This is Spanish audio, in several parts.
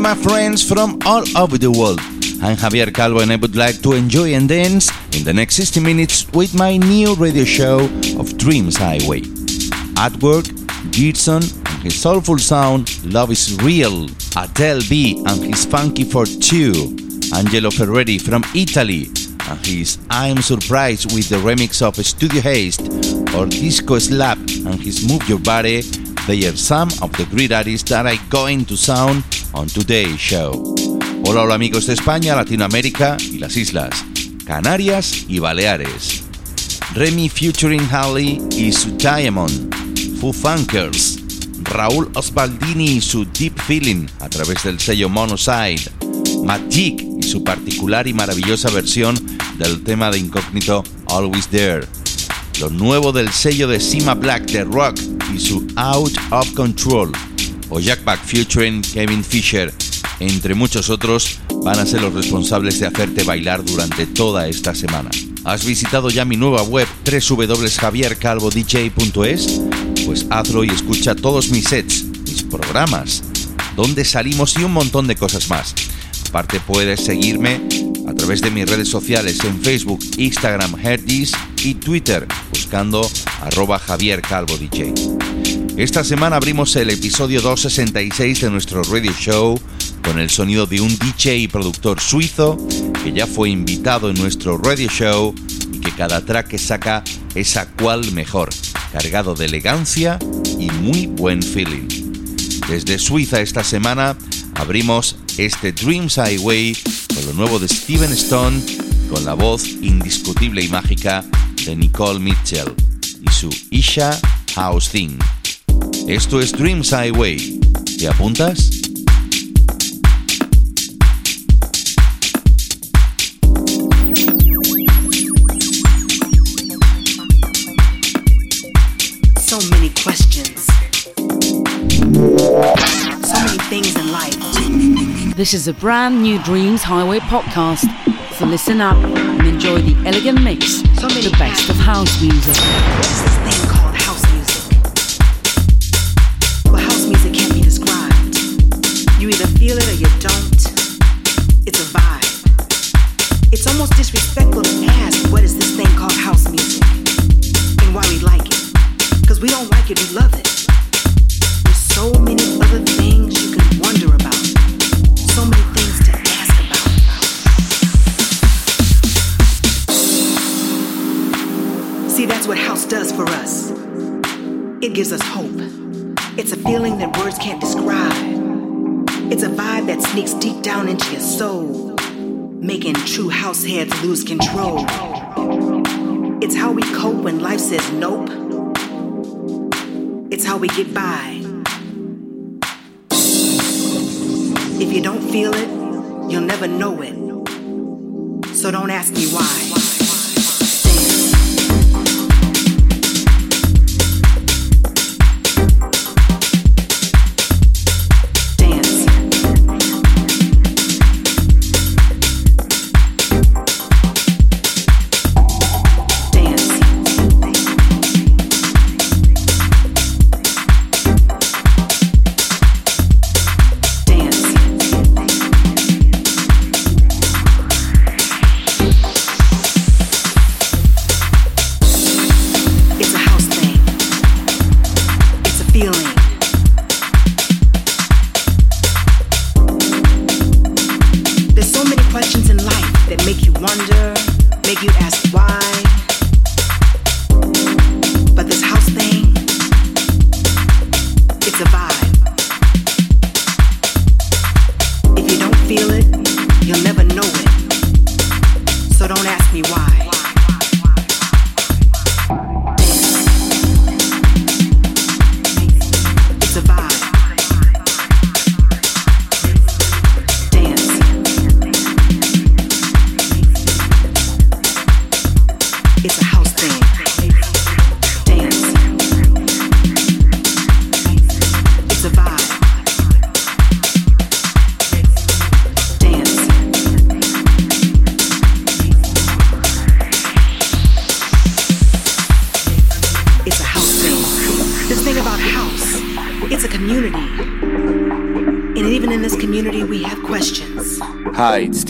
My friends from all over the world. I'm Javier Calvo, and I would like to enjoy and dance in the next 60 minutes with my new radio show of Dreams Highway. At work, Gibson and his soulful sound, Love is Real, Adele B and his Funky for Two, Angelo Ferreri from Italy and his I'm Surprised with the remix of Studio Haste or Disco Slap and his Move Your Body, they are some of the great artists that are going to sound on today's show. Hola, hola amigos de España, Latinoamérica y las islas, Canarias y Baleares. Remy featuring Halley y su Diamond, Foo Funkers, Raúl Osbaldini y su Deep Feeling a través del sello Monoside, Magic y su particular y maravillosa versión del tema de incógnito Always There, lo nuevo del sello de Sima Black de Rock y su Out of Control, o Jack Back featuring Kevin Fisher, entre muchos otros, van a ser los responsables de hacerte bailar durante toda esta semana. ¿Has visitado ya mi nueva web www.javiercalvodj.es? Pues hazlo y escucha todos mis sets, mis programas, dónde salimos y un montón de cosas más. Aparte puedes seguirme a través de mis redes sociales en Facebook, Instagram, Herdis y Twitter arroba Javier Calvo DJ. Esta semana abrimos el episodio 266 de nuestro radio show con el sonido de un DJ y productor suizo que ya fue invitado en nuestro radio show y que cada track que saca es a cual mejor, cargado de elegancia y muy buen feeling. Desde Suiza esta semana abrimos este Dreams Highway con lo nuevo de Steven Stone con la voz indiscutible y mágica de Nicole Mitchell y su Isha House Thing. Esto es Dreams Highway. ¿Te apuntas? So many questions. So many things in life. This is a brand new Dreams Highway podcast. So listen up and enjoy the elegant mix of the best of house music. What's this thing called house music? Well, house music can't be described. You either feel it or you don't. It's a vibe. It's almost disrespectful to ask what is this thing called house music and why we like it. Because we don't like it, we love it. It gives us hope. It's a feeling that words can't describe. It's a vibe that sneaks deep down into your soul, making true house heads lose control. It's how we cope when life says nope. It's how we get by. If you don't feel it, you'll never know it. So don't ask me why.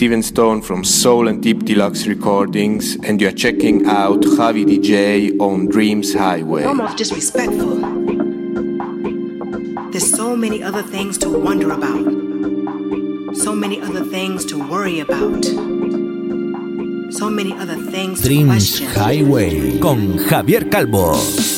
Steven Stone from Soul and Deep Deluxe Recordings, and you're checking out Javi DJ on Dreams Highway. Almost disrespectful. There's so many other things to wonder about, so many other things to worry about. So many other things Dreams to question. Highway con Javier Calvo.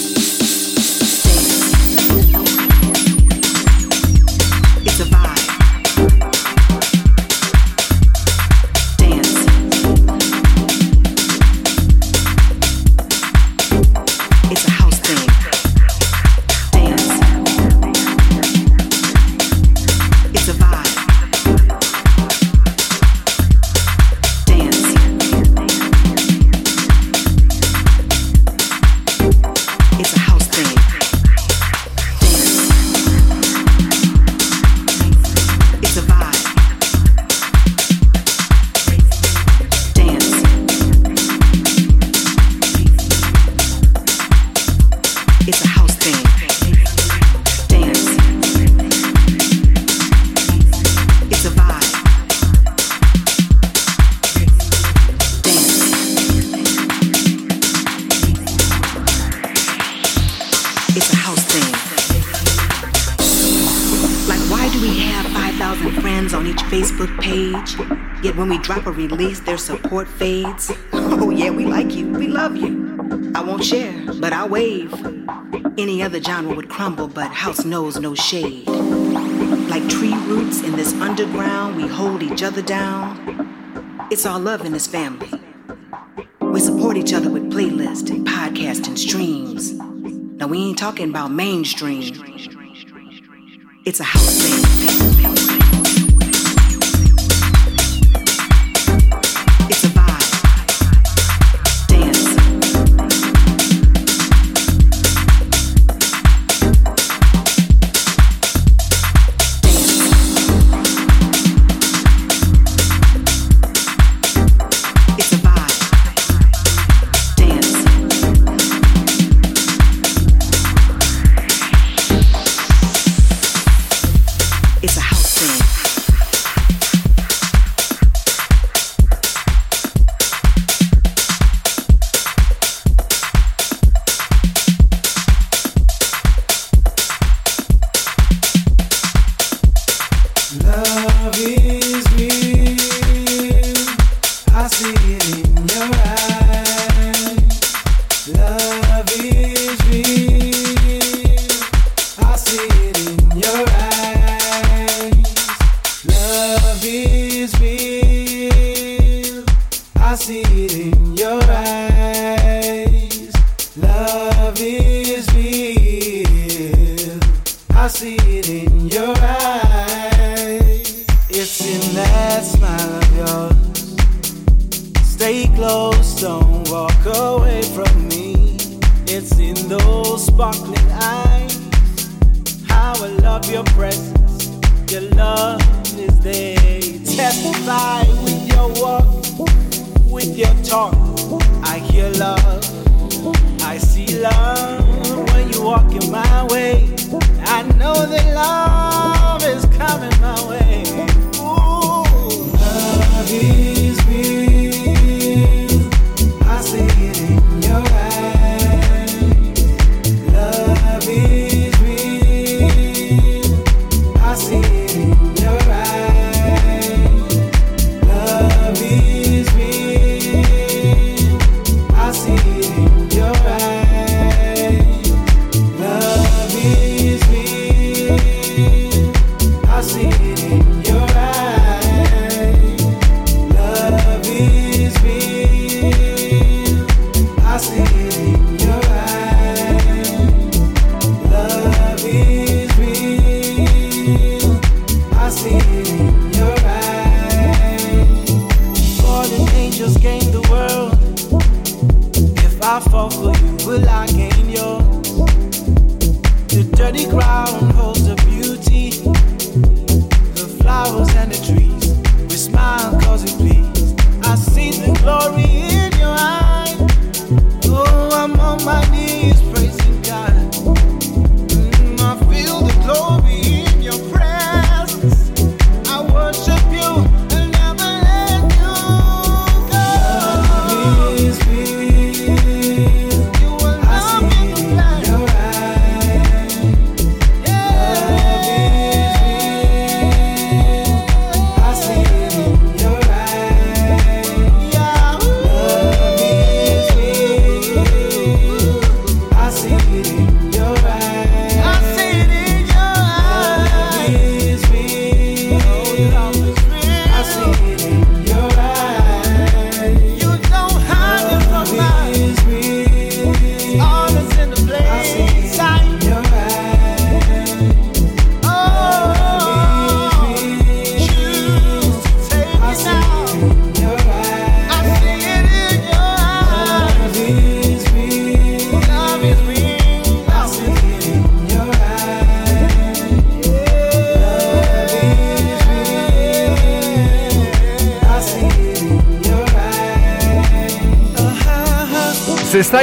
Drop a release, their support fades. Oh, yeah, we like you, we love you. I won't share, but I'll wave. Any other genre would crumble, but house knows no shade. Like tree roots in this underground, we hold each other down. It's our love in this family. We support each other with playlists and podcasts and streams. Now, we ain't talking about mainstream. It's a house thing.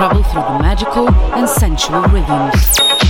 travel through the magical and sensual rhythms.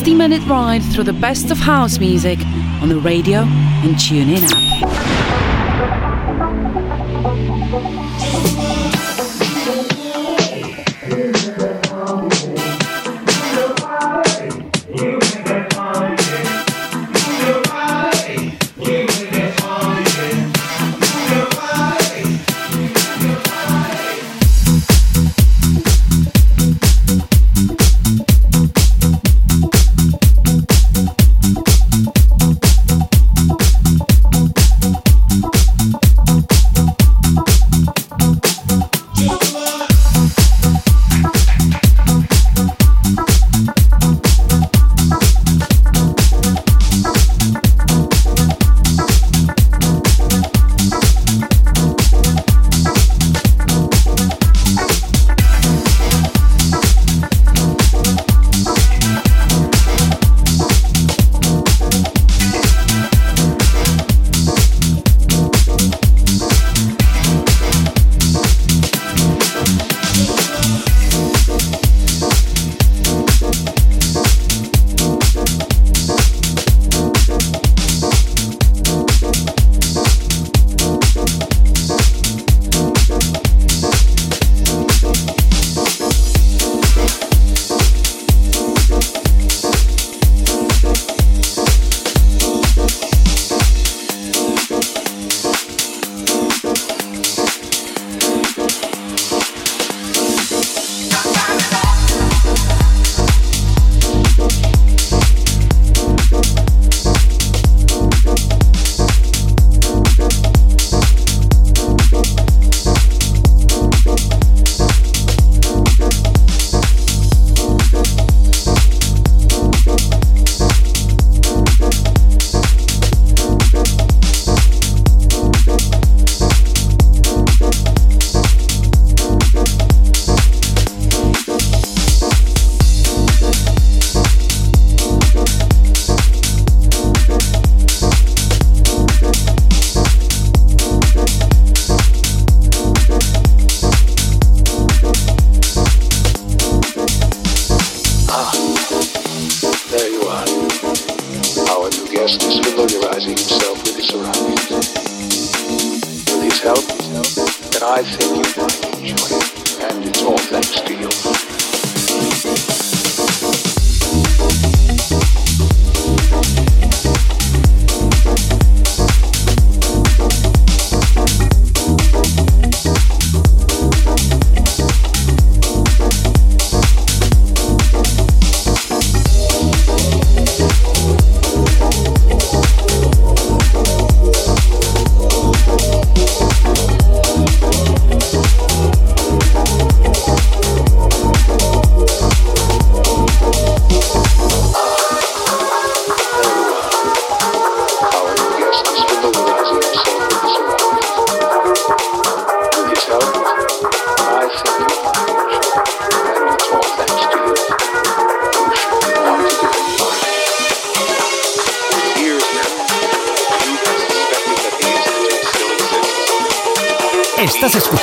60 minute ride through the best of house music on the radio and TuneIn app. and it's all thanks to you.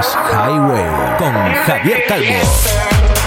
Highway con Javier Calvo.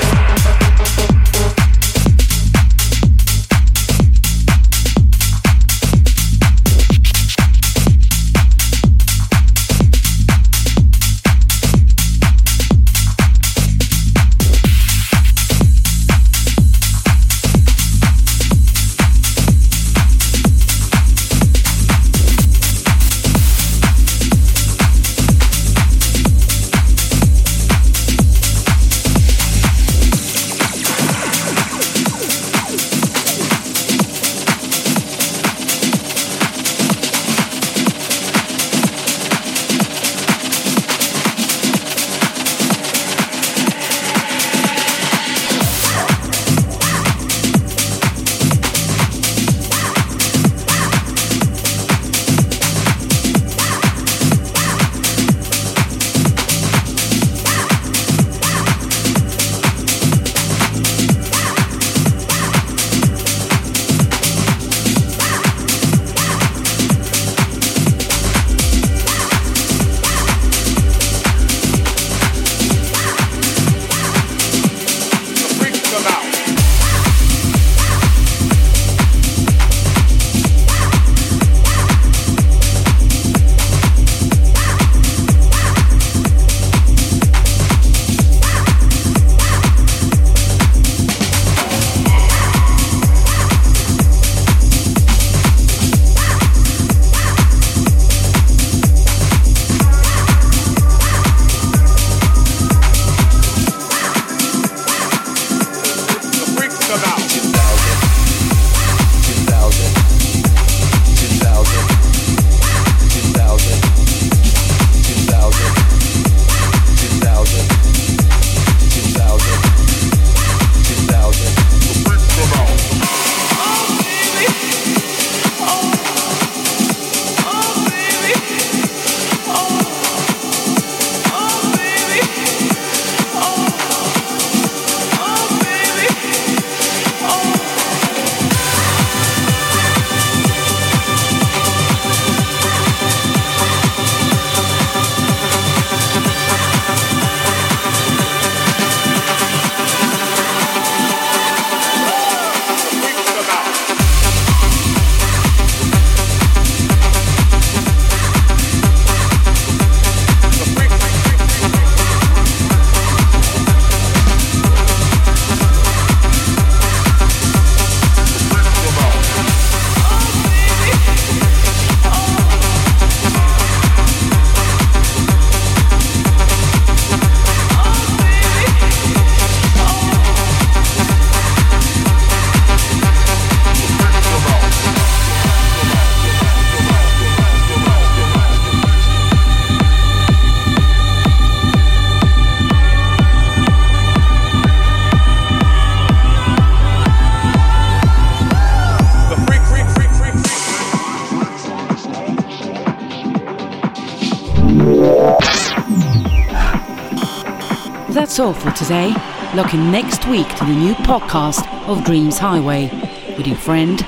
All for today. Looking next week to the new podcast of Dreams Highway with your friend